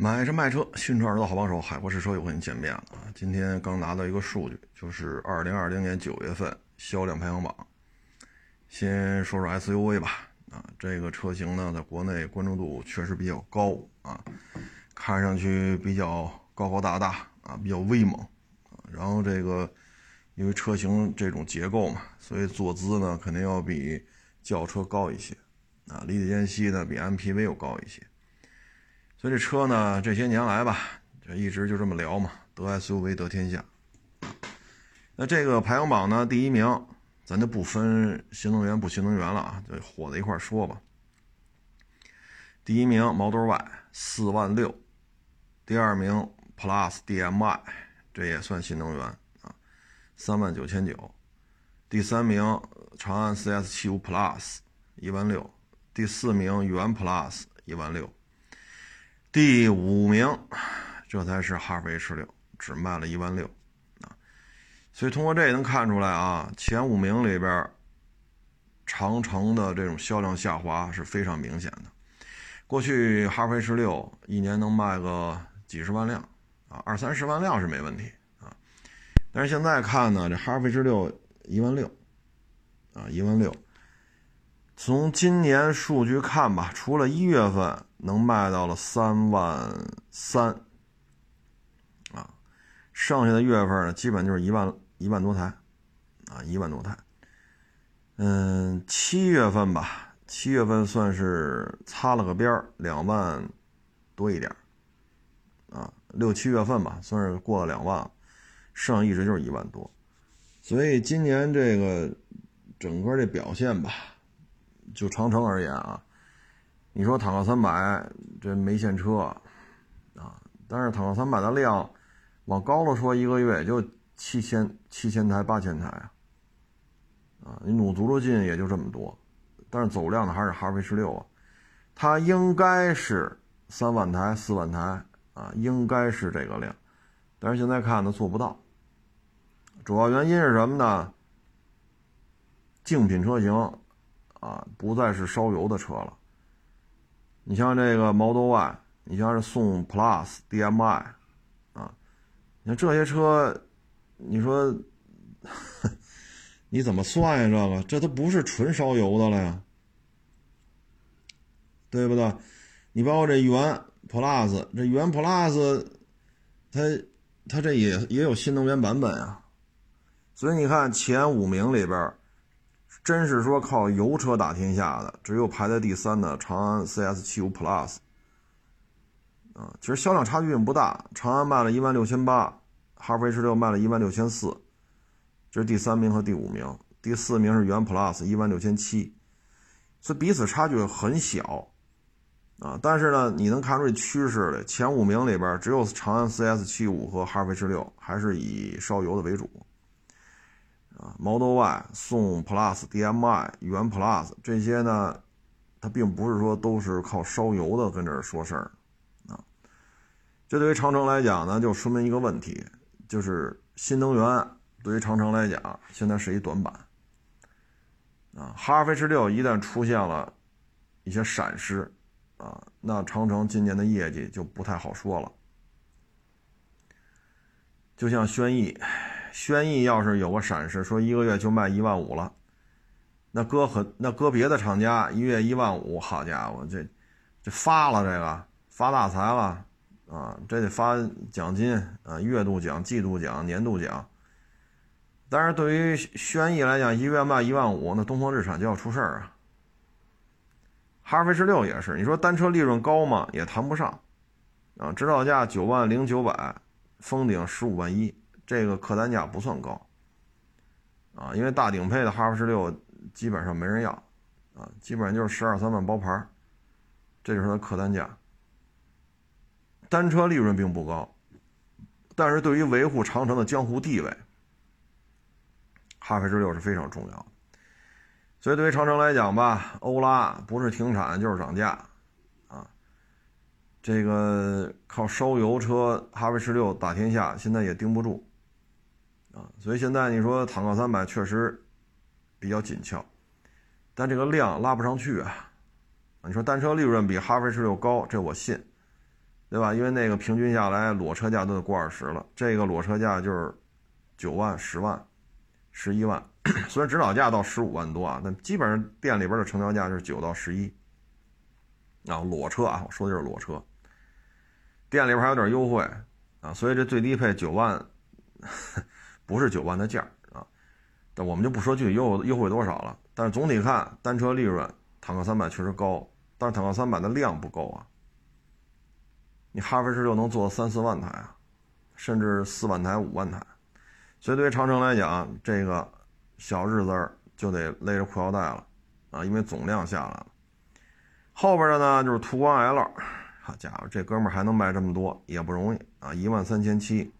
买车卖车，新车耳朵好帮手，海阔试车又和你见面了啊！今天刚拿到一个数据，就是二零二零年九月份销量排行榜。先说说 SUV 吧，啊，这个车型呢，在国内关注度确实比较高啊，看上去比较高高大大啊，比较威猛。然后这个因为车型这种结构嘛，所以坐姿呢肯定要比轿车高一些啊，离地间隙呢比 MPV 又高一些。所以这车呢，这些年来吧，就一直就这么聊嘛，得 SUV 得天下。那这个排行榜呢，第一名，咱就不分新能源不新能源了啊，就火在一块说吧。第一名 Model Y 四万六，第二名 Plus DM-i，这也算新能源啊，三万九千九。第三名长安 CS75 Plus 一万六，第四名元 Plus 一万六。第五名，这才是哈弗 H 六，只卖了一万六啊！所以通过这也能看出来啊，前五名里边，长城的这种销量下滑是非常明显的。过去哈弗 H 六一年能卖个几十万辆啊，二三十万辆是没问题啊。但是现在看呢，这哈弗 H 六一万六啊，一万六。从今年数据看吧，除了一月份。能卖到了三万三，啊，剩下的月份呢，基本就是一万一万多台，啊，一万多台。嗯，七月份吧，七月份算是擦了个边儿，两万多一点啊，六七月份吧，算是过了两万，剩一直就是一万多。所以今年这个整个这表现吧，就长城而言啊。你说坦克三百这没现车啊，但是坦克三百的量，往高了说一个月也就七千七千台八千台啊，啊，你努足了劲也就这么多，但是走量的还是哈弗 H 六啊，它应该是三万台四万台啊，应该是这个量，但是现在看呢做不到，主要原因是什么呢？竞品车型啊，不再是烧油的车了。你像这个 Model Y，你像是宋 Plus DM-i，啊，你看这些车，你说 你怎么算呀？这个这都不是纯烧油的了呀，对不对？你包括这元 Plus，这元 Plus，它它这也也有新能源版本啊，所以你看前五名里边。真是说靠油车打天下的，只有排在第三的长安 CS75 Plus，啊，其实销量差距并不大，长安卖了一万六千八，哈弗 H 六卖了一万六千四，这是第三名和第五名，第四名是元 Plus 一万六千七，所以彼此差距很小，啊，但是呢，你能看出这趋势来，前五名里边只有长安 CS75 和哈弗 H 六还是以烧油的为主。啊，Model Y、宋 Plus、DM-i、元 Plus 这些呢，它并不是说都是靠烧油的跟这儿说事儿，啊，这对于长城来讲呢，就说明一个问题，就是新能源对于长城来讲现在是一短板，啊，哈弗 H 六一旦出现了一些闪失，啊，那长城今年的业绩就不太好说了，就像轩逸。轩逸要是有个闪失，说一个月就卖一万五了，那搁很那搁别的厂家一月一万五，好家伙，这这发了这个发大财了啊！这得发奖金啊，月度奖、季度奖、年度奖。但是对于轩逸来讲，一个月卖一万五，那东风日产就要出事儿啊。哈弗 H 六也是，你说单车利润高吗？也谈不上啊，指导价九万零九百，封顶十五万一。这个客单价不算高，啊，因为大顶配的哈弗 H 六基本上没人要，啊，基本上就是十二三万包牌，这就是它客单价。单车利润并不高，但是对于维护长城的江湖地位，哈弗 H 六是非常重要的。所以对于长城来讲吧，欧拉不是停产就是涨价，啊，这个靠烧油车哈弗 H 六打天下，现在也盯不住。啊，所以现在你说坦克三百确实比较紧俏，但这个量拉不上去啊。你说单车利润比哈弗 H 六高，这我信对吧？因为那个平均下来裸车价都得过二十了，这个裸车价就是九万、十万、十一万，虽然指导价到十五万多啊，但基本上店里边的成交价就是九到十一。啊，裸车啊，我说的就是裸车，店里边还有点优惠啊，所以这最低配九万，不是九万的价啊，但我们就不说具体优优惠多少了。但是总体看，单车利润，坦克三百确实高，但是坦克三百的量不够啊。你哈弗 H 六能做三四万台啊，甚至四万台、五万台，所以对于长城来讲，这个小日子就得勒着裤腰带了啊，因为总量下来了。后边的呢就是途观 L，好家伙，这哥们儿还能卖这么多也不容易啊！一万三千七，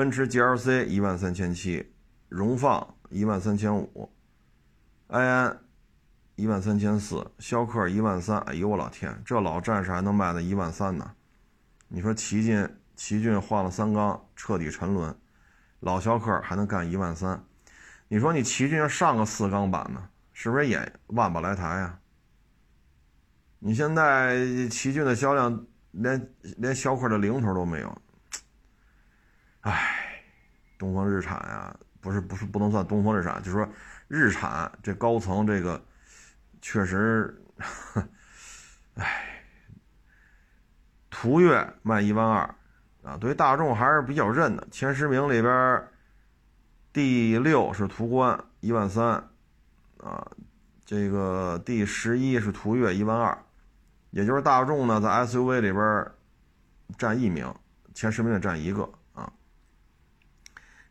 奔驰 GLC 一万三千七，荣放一万三千五，埃安一万三千四，逍客一万三。哎呦我老天，这老战士还能卖到一万三呢？你说奇骏，奇骏换了三缸，彻底沉沦，老逍客还能干一万三？你说你奇骏上个四缸版呢，是不是也万把来台啊？你现在奇骏的销量连连逍客的零头都没有，唉，东风日产呀，不是不是不能算东风日产，就是说日产这高层这个确实，唉，途岳卖一万二啊，对于大众还是比较认的，前十名里边第六是途观一万三啊，这个第十一是途岳一万二。也就是大众呢，在 SUV 里边占一名，前十名里占一个。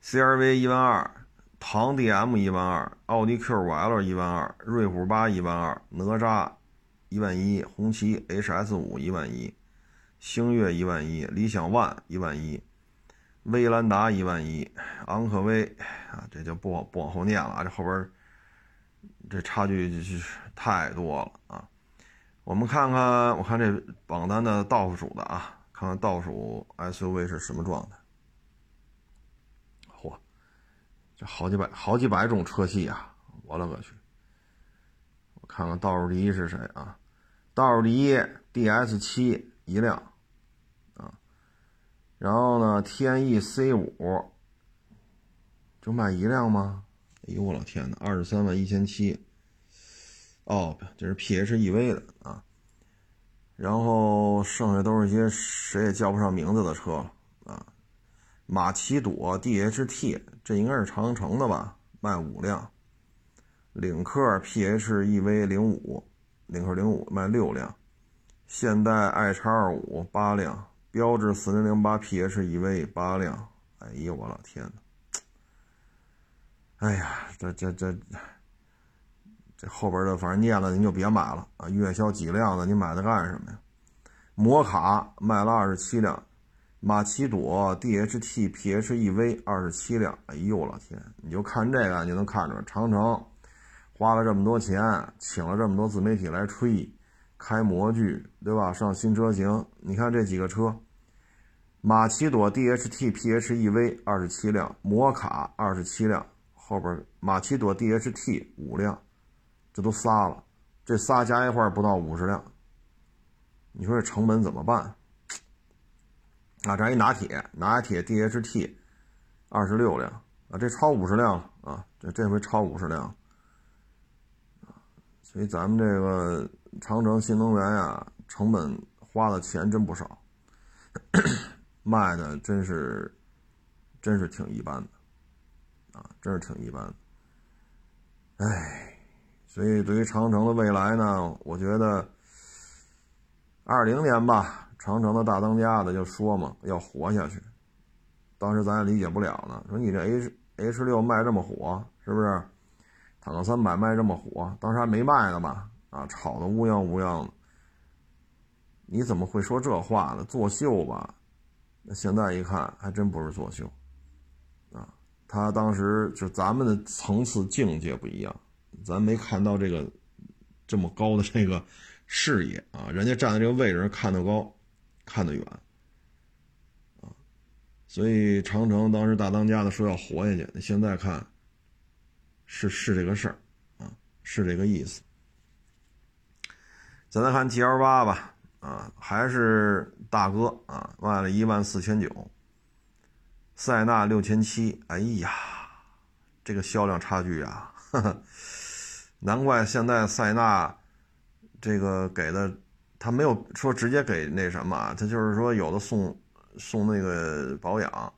CRV 一万二，唐 DM 一万二，奥迪 Q5L 一万二，瑞虎8一万二，哪吒一万一，红旗 HS5 一万一，星越一万一，理想 ONE 一万一，威兰达一万一，昂科威啊，这就不不往后念了啊，这后边这差距就是太多了啊。我们看看，我看这榜单的倒数的啊，看看倒数 SUV 是什么状态。嚯，这好几百、好几百种车系啊！我勒个去！我看看倒数第一是谁啊？倒数第一 DS 七一辆啊，然后呢天翼 C 五就卖一辆吗？哎呦我老天呐，二十三万一千七。哦，这是 PHEV 的啊，然后剩下都是一些谁也叫不上名字的车啊。马奇朵 DHT 这应该是长城的吧，卖五辆。领克 PHEV 零五，领克零五卖六辆。现代 i 叉二五八辆，标致四零零八 PHEV 八辆。哎呦我老天呐！哎呀，这这这。这后边的反正念了您就别买了啊！月销几辆的，你买它干什么呀？摩卡卖了二十七辆，马奇朵 DHT PHEV 二十七辆。哎呦我老天！你就看这个，你就能看出来，长城花了这么多钱，请了这么多自媒体来吹，开模具，对吧？上新车型，你看这几个车，马奇朵 DHT PHEV 二十七辆，摩卡二十七辆，后边马奇朵 DHT 五辆。这都仨了，这仨加一块不到五十辆，你说这成本怎么办？啊，这一拿铁，拿铁 DHT，二十六辆啊，这超五十辆了啊，这这回超五十辆所以咱们这个长城新能源呀，成本花的钱真不少，卖的真是，真是挺一般的，啊，真是挺一般的，哎。所以，对于长城的未来呢，我觉得二零年吧，长城的大当家的就说嘛，要活下去。当时咱也理解不了呢，说你这 H H 六卖这么火，是不是？坦克三百卖这么火，当时还没卖呢吧？啊，炒的乌泱乌泱的。你怎么会说这话呢？作秀吧？那现在一看，还真不是作秀。啊，他当时就咱们的层次境界不一样。咱没看到这个这么高的这个视野啊，人家站在这个位置上看得高，看得远啊，所以长城当时大当家的说要活下去，现在看是是这个事儿啊，是这个意思。再来看 G L 八吧，啊，还是大哥啊，卖了一万四千九。塞纳六千七，哎呀，这个销量差距啊，哈 哈难怪现在塞纳这个给的，他没有说直接给那什么，他就是说有的送送那个保养，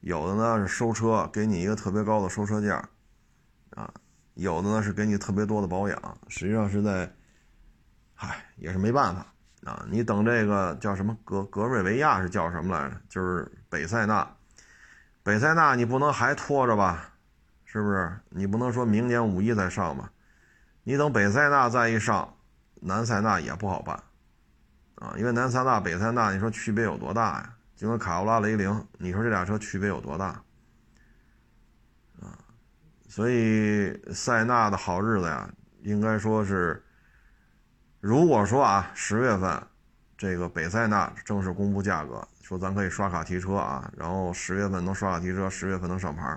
有的呢是收车，给你一个特别高的收车价，啊，有的呢是给你特别多的保养，实际上是在，嗨，也是没办法啊，你等这个叫什么格格瑞维亚是叫什么来着？就是北塞纳。北塞纳你不能还拖着吧，是不是？你不能说明年五一再上吧？你等北塞纳再一上，南塞纳也不好办啊，因为南塞纳、北塞纳，你说区别有多大呀？就跟卡罗拉、雷凌，你说这俩车区别有多大啊？所以塞纳的好日子呀，应该说是，如果说啊，十月份这个北塞纳正式公布价格。说咱可以刷卡提车啊，然后十月份能刷卡提车，十月份能上牌。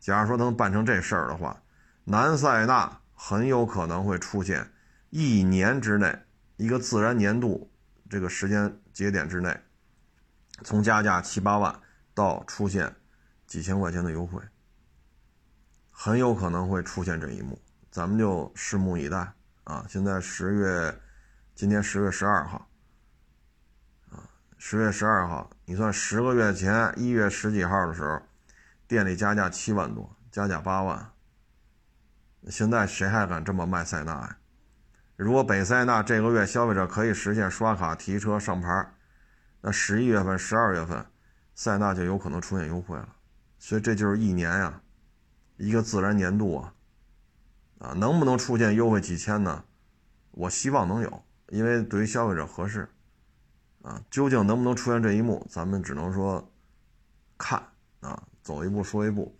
假如说能办成这事儿的话，南塞纳很有可能会出现一年之内一个自然年度这个时间节点之内，从加价七八万到出现几千块钱的优惠，很有可能会出现这一幕，咱们就拭目以待啊！现在十月，今天十月十二号啊。十月十二号，你算十个月前一月十几号的时候，店里加价七万多，加价八万。现在谁还敢这么卖塞纳呀？如果北塞纳这个月消费者可以实现刷卡提车上牌，那十一月份、十二月份，塞纳就有可能出现优惠了。所以这就是一年呀，一个自然年度啊，啊，能不能出现优惠几千呢？我希望能有，因为对于消费者合适。啊，究竟能不能出现这一幕，咱们只能说看啊，走一步说一步。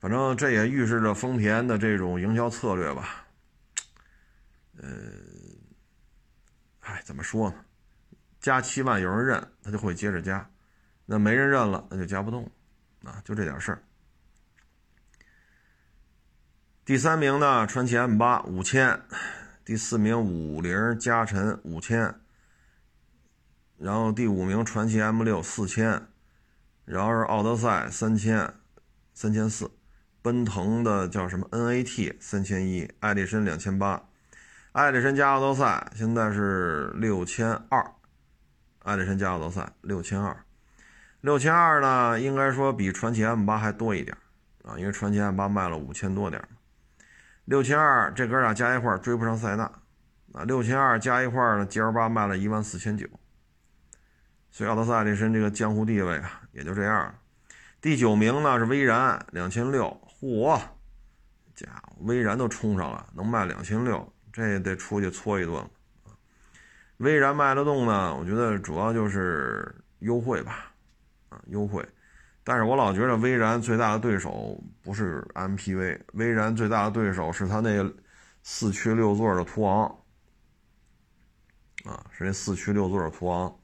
反正这也预示着丰田的这种营销策略吧。呃，哎，怎么说呢？加七万有人认，他就会接着加；那没人认了，那就加不动。啊，就这点事儿。第三名呢，传奇 M 八五千；第四名五菱加辰五千。然后第五名传奇 M 六四千，然后是奥德赛三千，三千四，奔腾的叫什么 NAT 三千一，艾力绅两千八，艾力绅加奥德赛现在是六千二，艾力绅加奥德赛六千二，六千二呢，应该说比传祺 M 八还多一点啊，因为传祺 M 八卖了五千多点六千二这哥俩加一块追不上塞纳啊，六千二加一块呢，G L 八卖了一万四千九。所以奥德赛这身这个江湖地位啊，也就这样。第九名呢是威然两千六，嚯，家伙，威然都冲上了，能卖两千六，这也得出去搓一顿了威然卖得动呢，我觉得主要就是优惠吧，啊，优惠。但是我老觉得威然最大的对手不是 MPV，威然最大的对手是他那四驱六座的途昂，啊，是那四驱六座的途昂。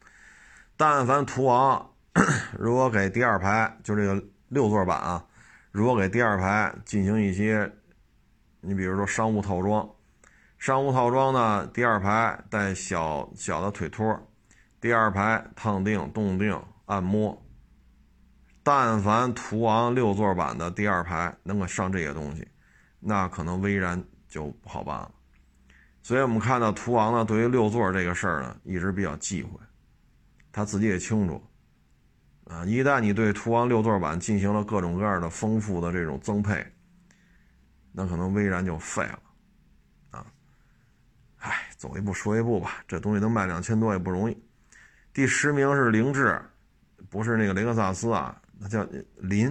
但凡途昂 如果给第二排就这个六座版啊，如果给第二排进行一些，你比如说商务套装，商务套装呢，第二排带小小的腿托，第二排烫定、动定、按摩。但凡途昂六座版的第二排能够上这些东西，那可能威然就不好办了。所以我们看到途昂呢，对于六座这个事儿呢，一直比较忌讳。他自己也清楚，啊，一旦你对途昂六座版进行了各种各样的丰富的这种增配，那可能威然就废了，唉，走一步说一步吧，这东西能卖两千多也不容易。第十名是凌志，不是那个雷克萨斯啊，那叫林，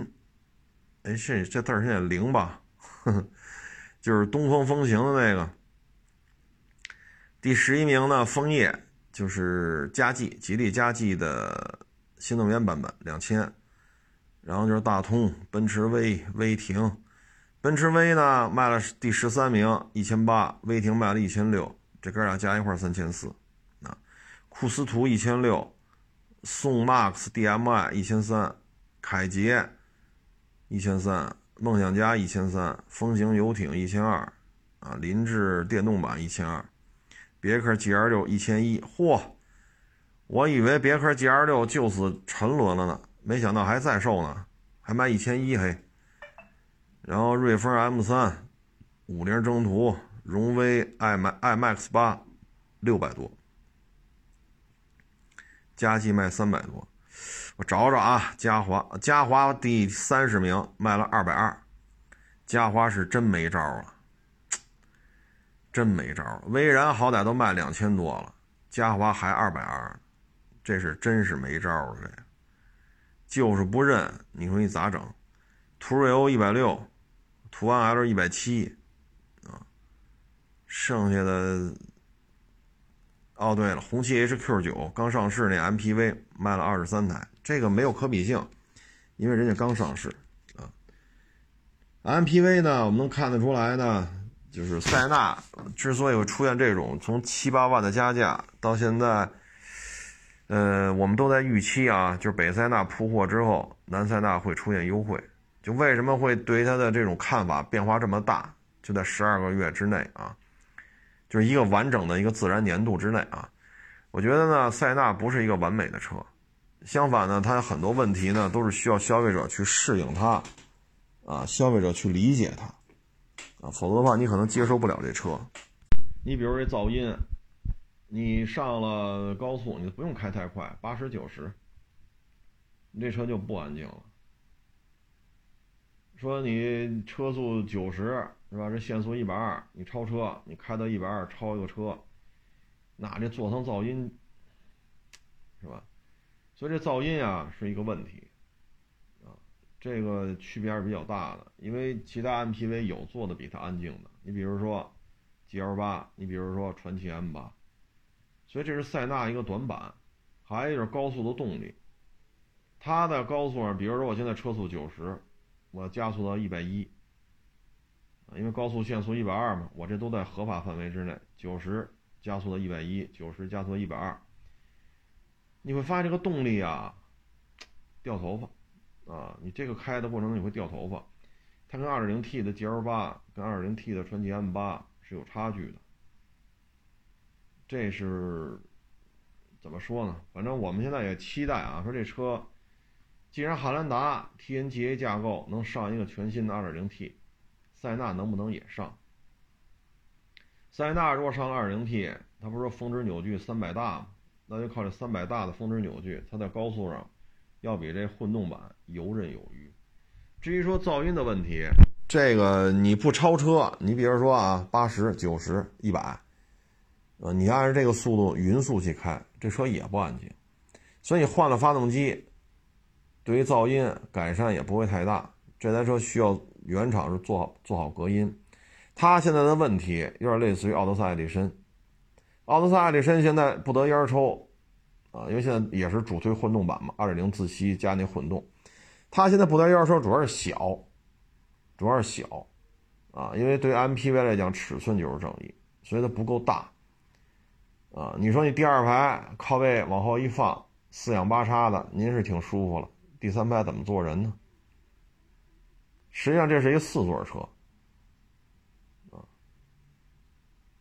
哎，这这字儿是林吧呵呵？就是东风风行的那个。第十一名呢，枫叶。就是佳绩，吉利佳绩的新能源版本两千，然后就是大通、奔驰 V、威霆，奔驰 V 呢卖了第十三名一千八，威霆卖了一千六，这哥俩加一块三千四，啊，库斯图一千六，宋 MAX DM-i 一千三，凯捷一千三，梦想家一千三，风行游艇一千二，啊，林志电动版一千二。别克 GL 六一千一，嚯！我以为别克 GL 六就此沉沦了呢，没想到还在售呢，还卖一千一嘿。然后瑞风 M 三、五菱征途、荣威 i iMax 八，六百多，加计卖三百多。我找找啊，嘉华，嘉华第三十名卖了二百二，嘉华是真没招了，真没招。威然好歹都卖两千多了，嘉华还二百二，这是真是没招了，这就是不认。你说你咋整？途锐欧一百六。途安 L 一百七，剩下的，哦对了，红旗 HQ 九刚上市那 MPV 卖了二十三台，这个没有可比性，因为人家刚上市啊。MPV 呢，我们能看得出来呢，就是塞纳之所以会出现这种从七八万的加价到现在，呃，我们都在预期啊，就是北塞纳铺货之后，南塞纳会出现优惠。就为什么会对它的这种看法变化这么大？就在十二个月之内啊，就是一个完整的一个自然年度之内啊。我觉得呢，塞纳不是一个完美的车，相反呢，它有很多问题呢都是需要消费者去适应它，啊，消费者去理解它，啊，否则的话你可能接受不了这车。你比如这噪音，你上了高速，你不用开太快，八十九十，你这车就不安静了。说你车速九十是吧？这限速一百二，你超车，你开到一百二超一个车，那这座舱噪音是吧？所以这噪音啊是一个问题啊，这个区别还是比较大的。因为其他 MPV 有做的比它安静的，你比如说 GL 八，你比如说传祺 M 八，所以这是塞纳一个短板。还有就是高速的动力，它在高速上，比如说我现在车速九十。我加速到一百一，因为高速限速一百二嘛，我这都在合法范围之内。九十加速到一百一，九十加速到一百二，你会发现这个动力啊，掉头发啊！你这个开的过程中你会掉头发。它跟 2.0T 的 GL 八跟 2.0T 的传祺 M 八是有差距的。这是怎么说呢？反正我们现在也期待啊，说这车。既然汉兰达 TNGA 架构能上一个全新的 2.0T，塞纳能不能也上？塞纳如果上了 2.0T，它不是说峰值扭矩300大吗？那就靠这300大的峰值扭矩，它在高速上要比这混动版游刃有余。至于说噪音的问题，这个你不超车，你比如说啊，八十九十一百，呃，你按照这个速度匀速去开，这车也不安静。所以换了发动机。对于噪音改善也不会太大，这台车需要原厂是做好做好隔音。它现在的问题有点类似于奥德赛艾力绅，奥德赛艾力绅现在不得烟抽啊，因为现在也是主推混动版嘛，2.0自吸加那混动，它现在不得烟抽主要是小，主要是小啊，因为对 MPV 来讲尺寸就是正义，所以它不够大啊。你说你第二排靠背往后一放，四仰八叉的，您是挺舒服了。第三排怎么坐人呢？实际上这是一四座车，啊，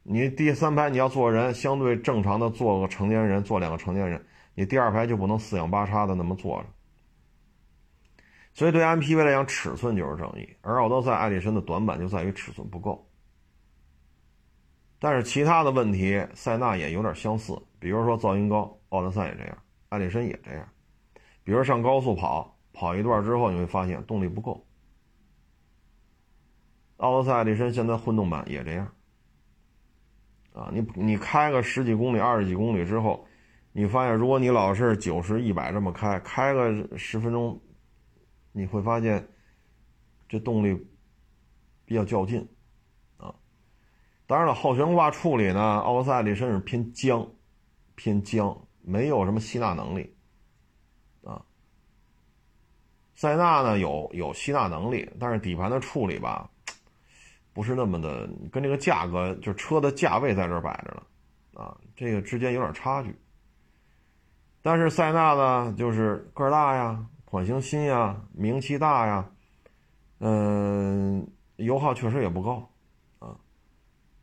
你第三排你要坐人，相对正常的坐个成年人，坐两个成年人，你第二排就不能四仰八叉的那么坐着。所以对 MPV 来讲，尺寸就是正义，而奥德赛、艾力绅的短板就在于尺寸不够。但是其他的问题，塞纳也有点相似，比如说噪音高，奥德赛也这样，艾力绅也这样。比如上高速跑，跑一段之后，你会发现动力不够。奥德赛艾力绅现在混动版也这样。啊，你你开个十几公里、二十几公里之后，你发现如果你老是九十一百这么开，开个十分钟，你会发现这动力比较较劲。啊，当然了，后悬挂处理呢，奥德赛艾力绅是偏僵，偏僵，没有什么吸纳能力。啊塞纳呢有有吸纳能力，但是底盘的处理吧，不是那么的，跟这个价格就车的价位在这摆着呢，啊，这个之间有点差距。但是塞纳呢，就是个大呀，款型新呀，名气大呀，嗯，油耗确实也不高，啊，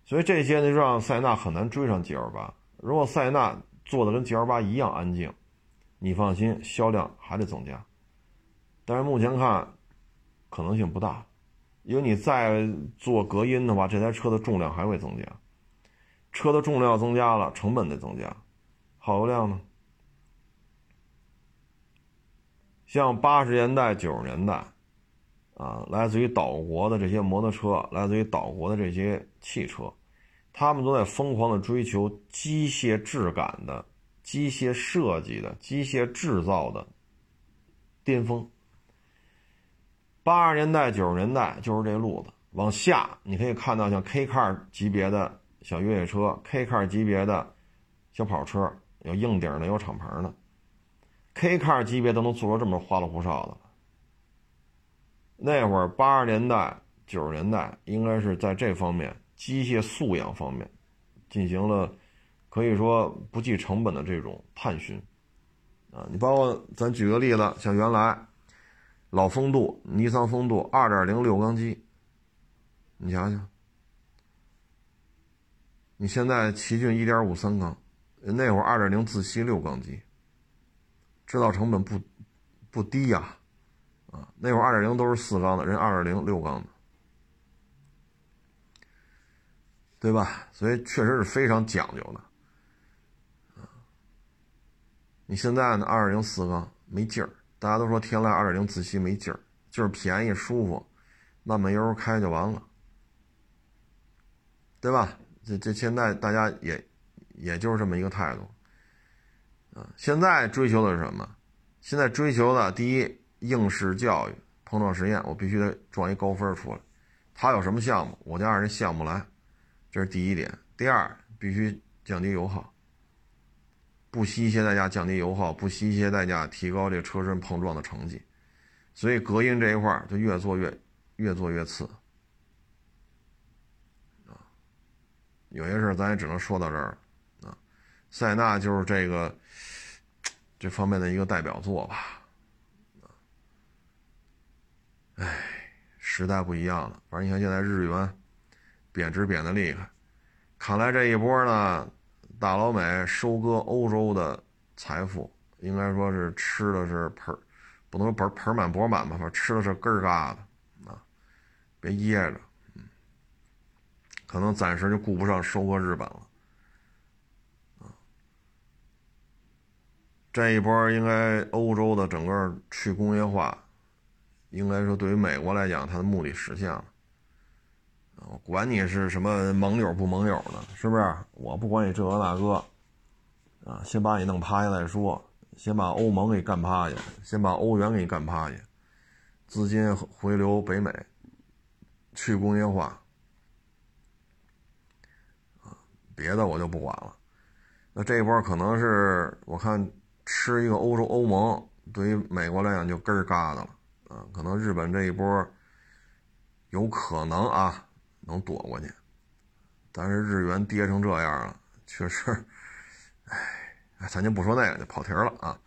所以这些呢，让塞纳很难追上 G L 八。如果塞纳做的跟 G L 八一样安静，你放心，销量还得增加。但是目前看，可能性不大，因为你再做隔音的话，这台车的重量还会增加。车的重量增加了，成本得增加，耗油量呢？像八十年代、九十年代，啊，来自于岛国的这些摩托车，来自于岛国的这些汽车，他们都在疯狂的追求机械质感的、机械设计的、机械制造的巅峰。八十年代、九十年代就是这路子，往下你可以看到像 K car 级别的小越野车，K car 级别的小跑车，有硬顶的，有敞篷的。K car 级别都能做出这么花里胡哨的，那会儿八十年代、九十年代应该是在这方面机械素养方面进行了可以说不计成本的这种探寻啊！你包括咱举个例子，像原来老风度、尼桑风度二点零六缸机，你想想，你现在奇骏一点五三缸，那会儿二点零自吸六缸机。制造成本不不低呀，啊，那会儿二点零都是四缸的，人二点零六缸的，对吧？所以确实是非常讲究的，啊，你现在呢，二点零四缸没劲儿，大家都说天籁二点零自吸没劲儿，就是便宜舒服，慢慢悠悠开就完了，对吧？这这现在大家也也就是这么一个态度。啊，现在追求的是什么？现在追求的第一，应试教育、碰撞实验，我必须得撞一高分出来。他有什么项目，我就按人项目来，这是第一点。第二，必须降低油耗，不惜一切代价降低油耗，不惜一切代价提高这个车身碰撞的成绩。所以隔音这一块就越做越越做越次。啊，有些事咱也只能说到这儿。啊，塞纳就是这个。这方面的一个代表作吧，哎，时代不一样了。反正你看现在日元贬值贬的厉害，看来这一波呢，大老美收割欧洲的财富，应该说是吃的是盆不能说盆盆满钵满吧，反正吃的是根儿嘎的啊，别噎着，嗯，可能暂时就顾不上收割日本了。这一波应该欧洲的整个去工业化，应该说对于美国来讲，它的目的实现了。我管你是什么盟友不盟友的，是不是？我不管你这个那个，啊，先把你弄趴下再说，先把欧盟给干趴下，先把欧元给你干趴下，资金回流北美，去工业化，啊，别的我就不管了。那这一波可能是我看。吃一个欧洲欧盟，对于美国来讲就根儿嘎的了，啊，可能日本这一波有可能啊能躲过去，但是日元跌成这样了，确实，哎，咱就不说那个，就跑题了啊。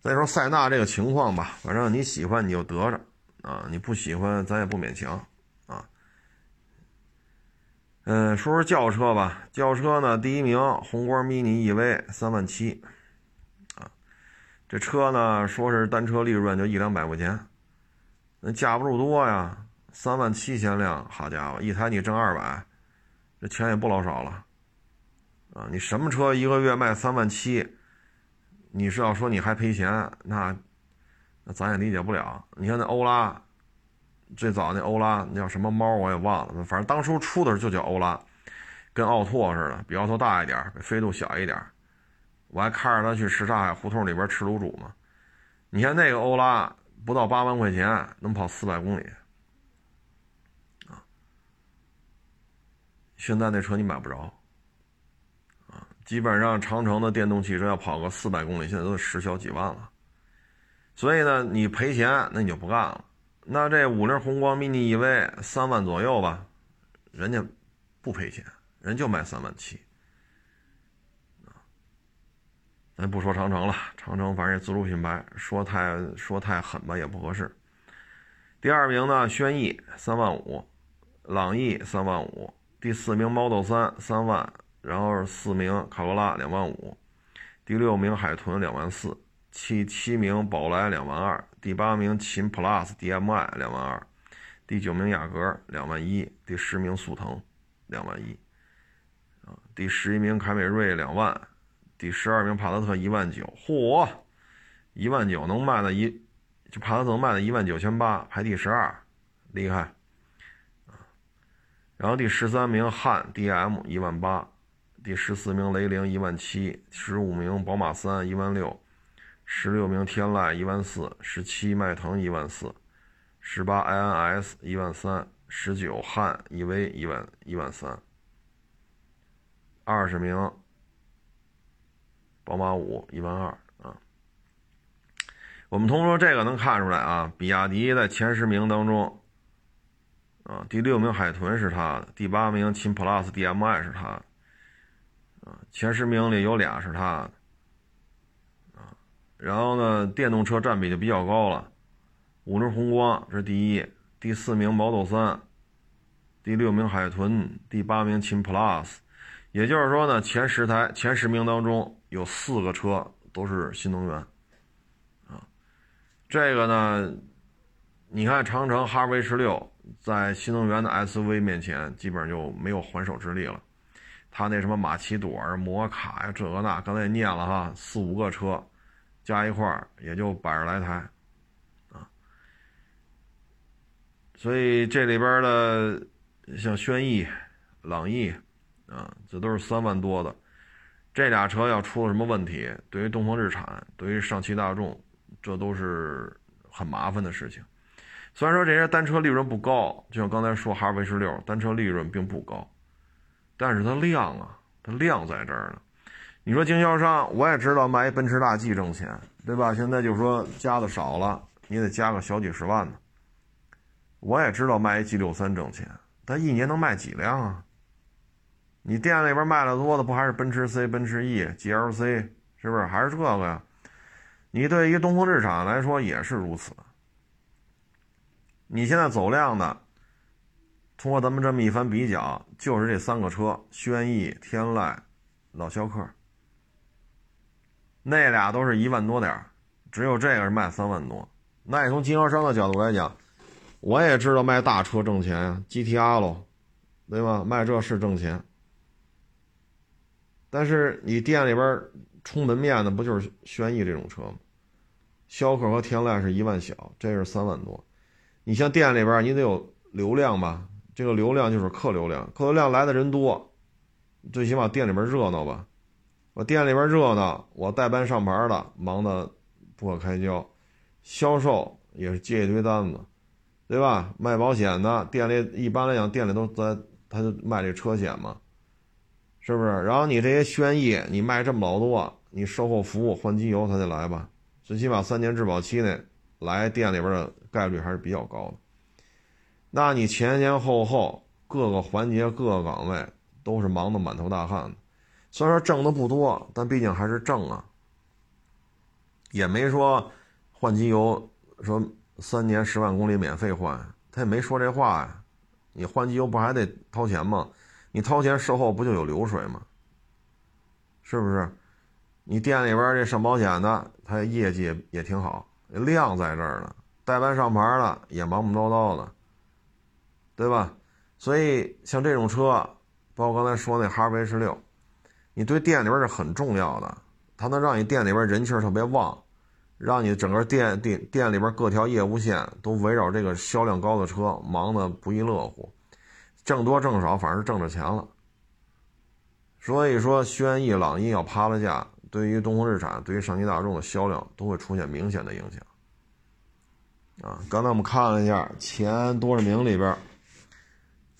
再说塞纳这个情况吧，反正你喜欢你就得着啊，你不喜欢咱也不勉强啊。嗯，说说轿车吧，轿车呢，第一名宏光 mini EV 三万七。啊这车呢，说是单车利润就一两百块钱，那架不住多呀，三万七千辆，好家伙，一台你挣二百，这钱也不老少了，啊，你什么车一个月卖三万七，你是要说你还赔钱，那那咱也理解不了。你看那欧拉，最早那欧拉那叫什么猫我也忘了，反正当初出的时候就叫欧拉，跟奥拓似的，比奥拓大一点，比飞度小一点。我还看着他去什刹海胡同里边吃卤煮呢。你看那个欧拉不到八万块钱能跑四百公里，现在那车你买不着，啊，基本上长城的电动汽车要跑个四百公里，现在都得时销几万了。所以呢，你赔钱那你就不干了。那这五菱宏光 mini EV 三万左右吧，人家不赔钱，人就卖三万七。咱不说长城了，长城反正也自主品牌，说太说太狠吧也不合适。第二名呢，轩逸三万五，朗逸三万五，第四名 Model 三三万，然后是四名卡罗拉两万五，第六名海豚两万四，七七名宝来两万二，第八名秦 Plus DM-i 两万二，第九名雅阁两万一，第十名速腾两万一，啊，第十一名凯美瑞两万，第十二名帕萨特一万九，嚯，一万九能卖到一，就帕萨特能卖到一万九千八，排第十二，厉害。然后第十三名汉 DM 一万八，第十四名雷凌一万七，十五名宝马三一万六，十六名天籁一万四，十七迈腾一万四，十八 INS 一万三，十九汉 EV 一万一万三，二十名宝马五一万二啊。我们通过这个能看出来啊，比亚迪在前十名当中。啊，第六名海豚是他的，第八名秦 PLUS DM-i 是他的，啊，前十名里有俩是他的，啊，然后呢，电动车占比就比较高了，五菱宏光这是第一，第四名 Model 三，第六名海豚，第八名秦 PLUS，也就是说呢，前十台前十名当中有四个车都是新能源，啊，这个呢，你看长城哈弗 H 六。在新能源的 SUV 面前，基本上就没有还手之力了。他那什么马奇朵啊、摩卡呀，这个那，刚才也念了哈，四五个车加一块儿也就百十来台啊。所以这里边的像轩逸、朗逸啊，这都是三万多的。这俩车要出了什么问题，对于东风日产、对于上汽大众，这都是很麻烦的事情。虽然说这些单车利润不高，就像刚才说哈弗 H 六单车利润并不高，但是它量啊，它量在这儿呢。你说经销商，我也知道卖一奔驰大 G 挣钱，对吧？现在就说加的少了，你得加个小几十万呢。我也知道卖一 G 六三挣钱，但一年能卖几辆啊？你店里边卖的多的不还是奔驰 C、奔驰 E、GLC，是不是？还是这个呀？你对于东风日产来说也是如此。你现在走量的，通过咱们这么一番比较，就是这三个车：轩逸、天籁、老逍客。那俩都是一万多点只有这个是卖三万多。那你从经销商的角度来讲，我也知道卖大车挣钱呀，GTR 喽，对吧？卖这是挣钱。但是你店里边充门面的不就是轩逸这种车吗？逍客和天籁是一万小，这是三万多。你像店里边，你得有流量吧？这个流量就是客流量，客流量来的人多，最起码店里边热闹吧？我店里边热闹，我代班上牌的忙得不可开交，销售也是接一堆单子，对吧？卖保险的店里一般来讲店里都在，他就卖这车险嘛，是不是？然后你这些轩逸，你卖这么老多，你售后服务换机油他得来吧？最起码三年质保期内来店里边的。概率还是比较高的。那你前前后后各个环节、各个岗位都是忙得满头大汗的。虽然说挣的不多，但毕竟还是挣啊。也没说换机油，说三年十万公里免费换，他也没说这话呀。你换机油不还得掏钱吗？你掏钱售后不就有流水吗？是不是？你店里边这上保险的，他业绩也也挺好，量在这儿呢。代班上牌了也忙忙叨叨的，对吧？所以像这种车，包括刚才说那哈弗 H 六，你对店里边是很重要的，它能让你店里边人气特别旺，让你整个店店店里边各条业务线都围绕这个销量高的车忙得不亦乐乎，挣多挣少反正是挣着钱了。所以说，轩逸、朗逸要趴了价，对于东风日产、对于上汽大众的销量都会出现明显的影响。啊，刚才我们看了一下前多少名里边，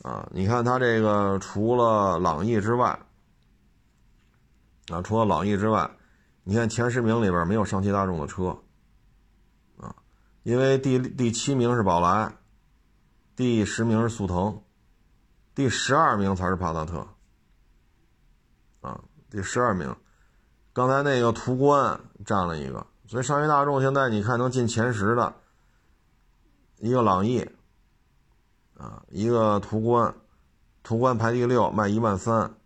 啊，你看它这个除了朗逸之外，啊，除了朗逸之外，你看前十名里边没有上汽大众的车，啊，因为第第七名是宝来，第十名是速腾，第十二名才是帕萨特，啊，第十二名，刚才那个途观占了一个，所以上汽大众现在你看能进前十的。一个朗逸，啊，一个途观，途观排第六，卖一万三，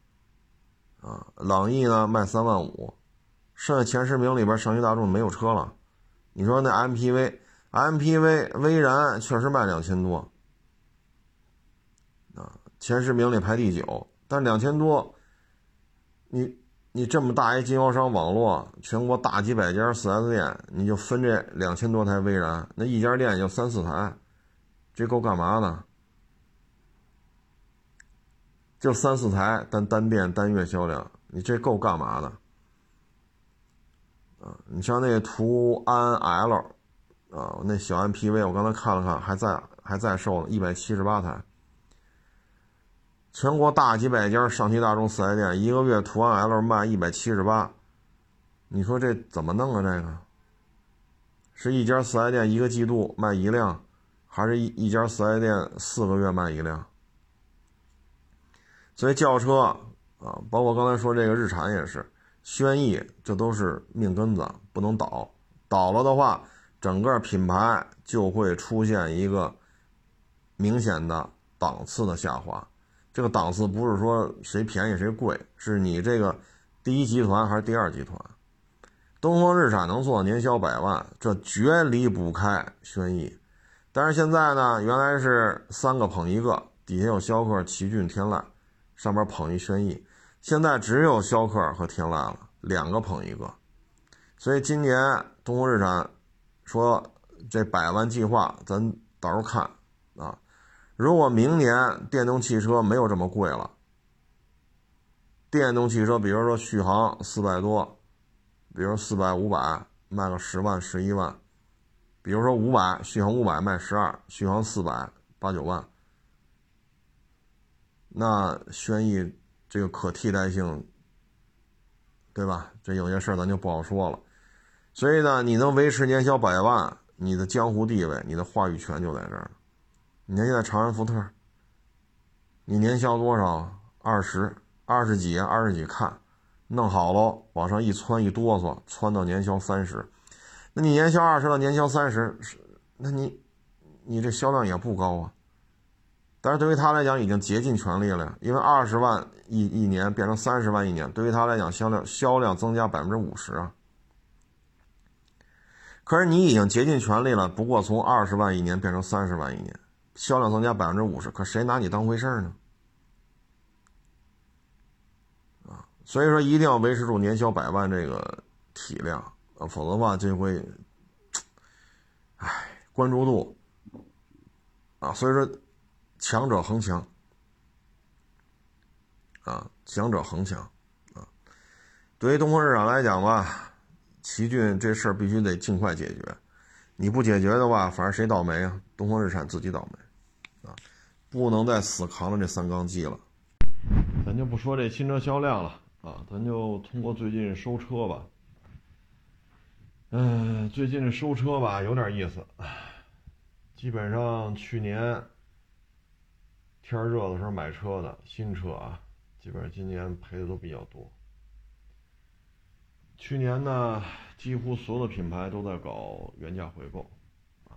啊，朗逸呢卖三万五，剩下前十名里边，上汽大众没有车了。你说那 MPV，MPV 威然确实卖两千多，啊，前十名里排第九，但两千多，你你这么大一经销商网络，全国大几百家 4S 店，你就分这两千多台威然，那一家店就三四台，这够干嘛的？就三四台单单店单月销量，你这够干嘛的？啊，你像那途安 L，啊，那小 MPV，我刚才看了看，还在还在售呢，一百七十八台。全国大几百家上汽大众四 S 店，一个月途安 L 卖一百七十八，你说这怎么弄啊？这个是一家四 S 店一个季度卖一辆，还是一一家四 S 店四个月卖一辆？所以轿车啊，包括刚才说这个日产也是。轩逸，这都是命根子，不能倒。倒了的话，整个品牌就会出现一个明显的档次的下滑。这个档次不是说谁便宜谁贵，是你这个第一集团还是第二集团。东风日产能做年销百万，这绝离不开轩逸。但是现在呢，原来是三个捧一个，底下有逍客、奇骏、天籁，上面捧一轩逸。现在只有逍客和天籁了，两个捧一个，所以今年东风日产说这百万计划，咱到时候看。如果明年电动汽车没有这么贵了，电动汽车比如说续航四百多，比如四百五百卖个十万十一万，比如说五百续航五百卖十二，续航四百八九万，那轩逸。这个可替代性，对吧？这有些事儿咱就不好说了。所以呢，你能维持年销百万，你的江湖地位、你的话语权就在这儿。你看现在长安福特，你年销多少？二十二十几，二十几，看弄好了，往上一窜一哆嗦，窜到年销三十。那你年销二十到年销三十，那你你这销量也不高啊。但是对于他来讲，已经竭尽全力了，因为二十万一一年变成三十万一年，对于他来讲，销量销量增加百分之五十啊。可是你已经竭尽全力了，不过从二十万一年变成三十万一年，销量增加百分之五十，可谁拿你当回事呢？啊，所以说一定要维持住年销百万这个体量啊，否则的话就会，唉，关注度啊，所以说。强者恒强，啊，强者恒强，啊，对于东风日产来讲吧，奇骏这事儿必须得尽快解决，你不解决的话，反正谁倒霉啊？东风日产自己倒霉，不能再死扛着这三缸机了。咱就不说这新车销量了，啊，咱就通过最近收车吧。嗯，最近这收车吧有点意思，基本上去年。天热的时候买车的新车啊，基本上今年赔的都比较多。去年呢，几乎所有的品牌都在搞原价回购，啊，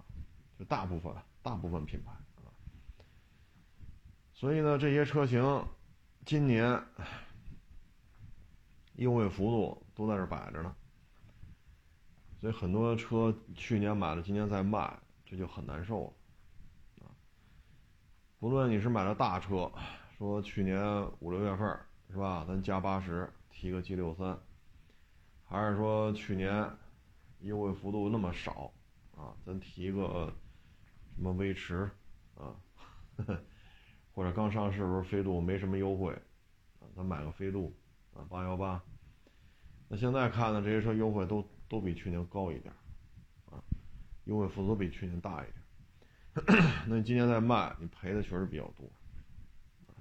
就大部分大部分品牌。所以呢，这些车型今年优惠幅度都在这摆着呢。所以很多车去年买了，今年再卖，这就很难受了。不论你是买了大车，说去年五六月份是吧，咱加八十提个 G 六三，还是说去年优惠幅度那么少啊，咱提个什么威驰啊，或者刚上市时候飞度没什么优惠，咱买个飞度啊八幺八，那现在看呢，这些车优惠都都比去年高一点啊，优惠幅度比去年大一点。那你今年再卖，你赔的确实比较多。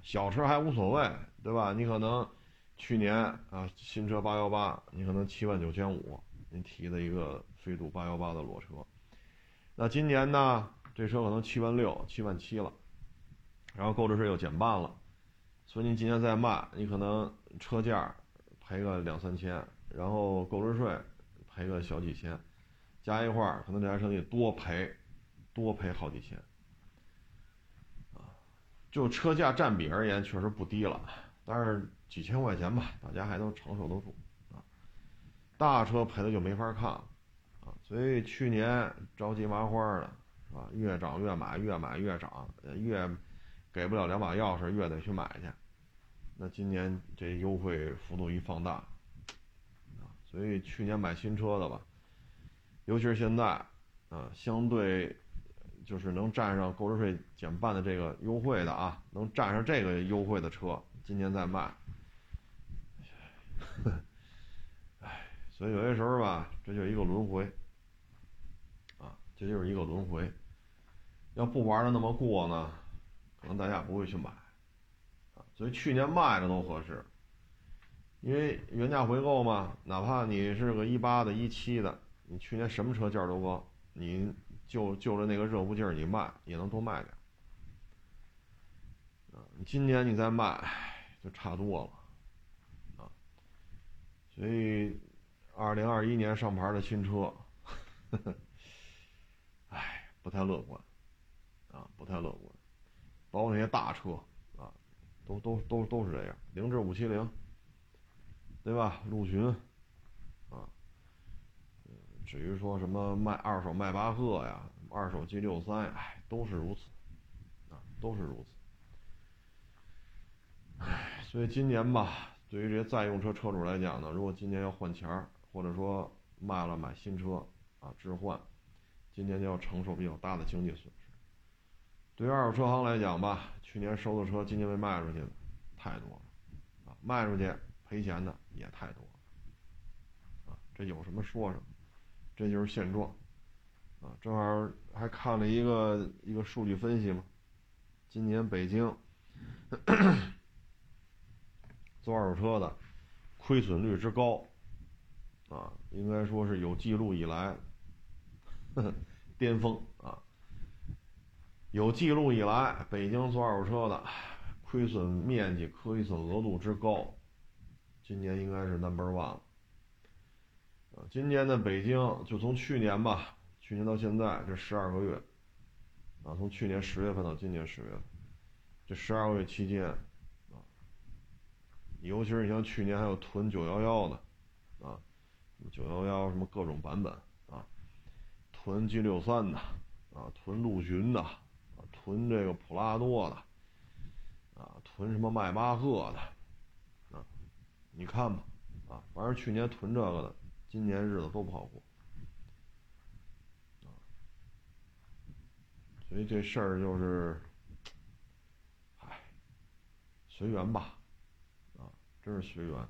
小车还无所谓，对吧？你可能去年啊，新车八幺八，你可能七万九千五，你提的一个飞度八幺八的裸车。那今年呢，这车可能七万六、七万七了，然后购置税又减半了，所以你今年再卖，你可能车价赔个两三千，然后购置税赔个小几千，加一块儿，可能这台车得多赔。多赔好几千，啊，就车价占比而言，确实不低了，但是几千块钱吧，大家还都承受得住啊。大车赔的就没法看了啊，所以去年着急麻花的，是吧？越涨越买，越买越涨，越给不了两把钥匙，越得去买去。那今年这优惠幅度一放大，啊，所以去年买新车的吧，尤其是现在，啊，相对。就是能占上购置税减半的这个优惠的啊，能占上这个优惠的车，今年再卖，唉，所以有些时候吧，这就是一个轮回，啊，这就是一个轮回。要不玩的那么过呢，可能大家不会去买，啊，所以去年卖的都合适，因为原价回购嘛，哪怕你是个一八的、一七的，你去年什么车价都高，你。就就着那个热乎劲儿，你卖也能多卖点。啊，今年你再卖，就差多了，啊，所以二零二一年上牌的新车，呵呵，哎，不太乐观，啊，不太乐观，包括那些大车，啊，都都都都是这样，凌志五七零，对吧？陆巡啊。至于说什么卖二手迈巴赫呀，二手 G 六三，哎，都是如此，啊，都是如此。唉，所以今年吧，对于这些在用车车主来讲呢，如果今年要换钱儿，或者说卖了买新车啊置换，今年就要承受比较大的经济损失。对于二手车行来讲吧，去年收的车今年被卖出去的太多了，啊，卖出去赔钱的也太多了，啊，这有什么说什么。这就是现状，啊，正好还看了一个一个数据分析嘛。今年北京 做二手车的亏损率之高，啊，应该说是有记录以来 巅峰。有记录以来，北京做二手车的亏损面积、亏损额度之高，今年应该是 number one。今年的北京，就从去年吧，去年到现在这十二个月，啊，从去年十月份到今年十月份，这十二个月期间，啊，尤其是你像去年还有囤九幺幺的，啊，九幺幺什么各种版本啊，囤 G 六三的，啊，囤陆巡的，囤这个普拉多的，啊，囤什么迈巴赫的，啊，你看吧，啊，反正去年囤这个的。今年日子都不好过，啊，所以这事儿就是，唉，随缘吧，啊，真是随缘，啊，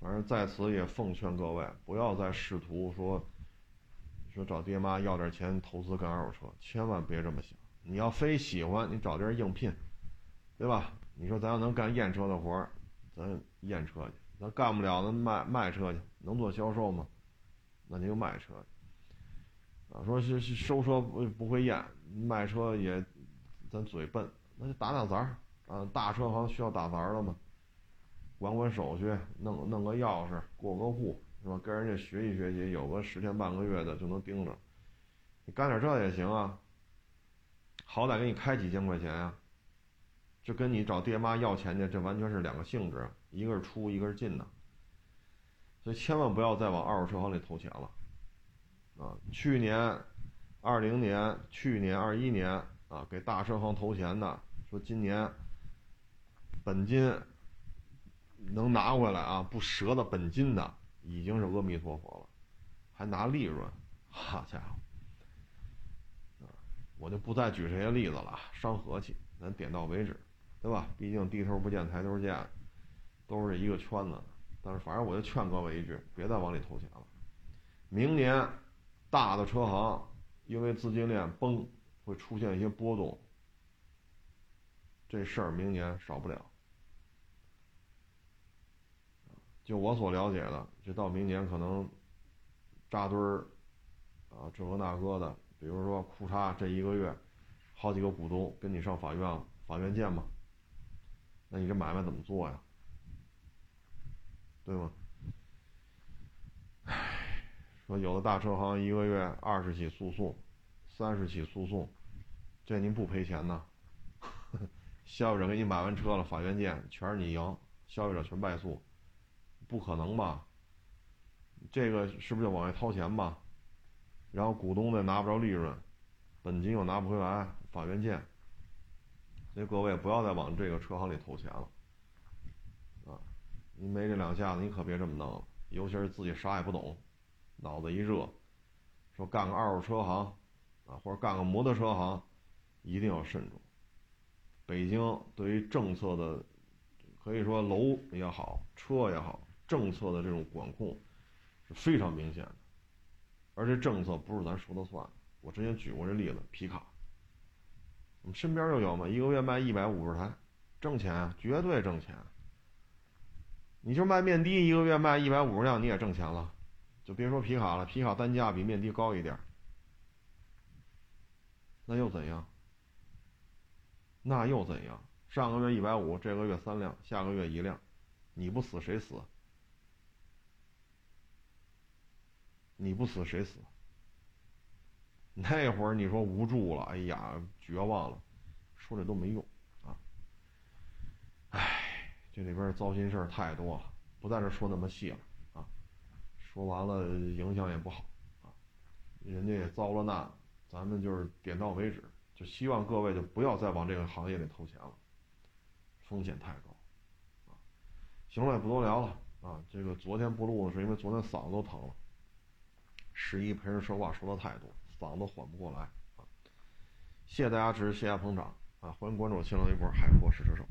反正在此也奉劝各位，不要再试图说，说找爹妈要点钱投资干二手车，千万别这么想。你要非喜欢，你找地儿应聘，对吧？你说咱要能干验车的活儿，咱验车去。咱干不了，咱卖卖车去，能做销售吗？那你就卖车去。啊，说是是收车不不会验，卖车也，咱嘴笨，那就打打杂儿啊。大车行需要打杂儿的吗？管管手续，弄弄个钥匙，过个户，是吧？跟人家学习学习，有个十天半个月的就能盯着。你干点这也行啊，好歹给你开几千块钱呀。这跟你找爹妈要钱去，这完全是两个性质，一个是出，一个是进的，所以千万不要再往二手车行里投钱了，啊，去年，二零年，去年二一年啊，给大车行投钱的，说今年本金能拿回来啊，不折的本金的，已经是阿弥陀佛了，还拿利润，好家伙，我就不再举这些例子了，伤和气，咱点到为止。对吧？毕竟低头不见抬头见，都是一个圈子。但是反正我就劝各位一句，别再往里投钱了。明年大的车行因为资金链崩，会出现一些波动。这事儿明年少不了。就我所了解的，这到明年可能扎堆儿啊，这个那个的，比如说库嚓这一个月，好几个股东跟你上法院，法院见吧。那你这买卖怎么做呀？对吗？唉，说有的大车行一个月二十起诉讼，三十起诉讼，这您不赔钱呐？消费者给你买完车了，法院见全是你赢，消费者全败诉，不可能吧？这个是不是就往外掏钱吧？然后股东呢拿不着利润，本金又拿不回来，法院见。所以各位不要再往这个车行里投钱了，啊，你没这两下子，你可别这么弄。尤其是自己啥也不懂，脑子一热，说干个二手车行，啊，或者干个摩托车行，一定要慎重。北京对于政策的，可以说楼也好，车也好，政策的这种管控是非常明显的，而且政策不是咱说的算。我之前举过这例子，皮卡。我们身边就有嘛，一个月卖一百五十台，挣钱，绝对挣钱。你就卖面的，一个月卖一百五十辆，你也挣钱了，就别说皮卡了，皮卡单价比面的高一点，那又怎样？那又怎样？上个月一百五，这个月三辆，下个月一辆，你不死谁死？你不死谁死？那会儿你说无助了，哎呀，绝望了，说这都没用啊！唉，这里边糟心事儿太多了，不在这说那么细了啊。说完了影响也不好啊，人家也遭了难，咱们就是点到为止，就希望各位就不要再往这个行业里投钱了，风险太高啊。行了，也不多聊了啊。这个昨天不录了，是因为昨天嗓子都疼了，十一陪人说话说的太多。嗓子缓不过来啊！谢谢大家支持，谢谢捧场啊！欢迎关注我新浪微博“海阔试车手”。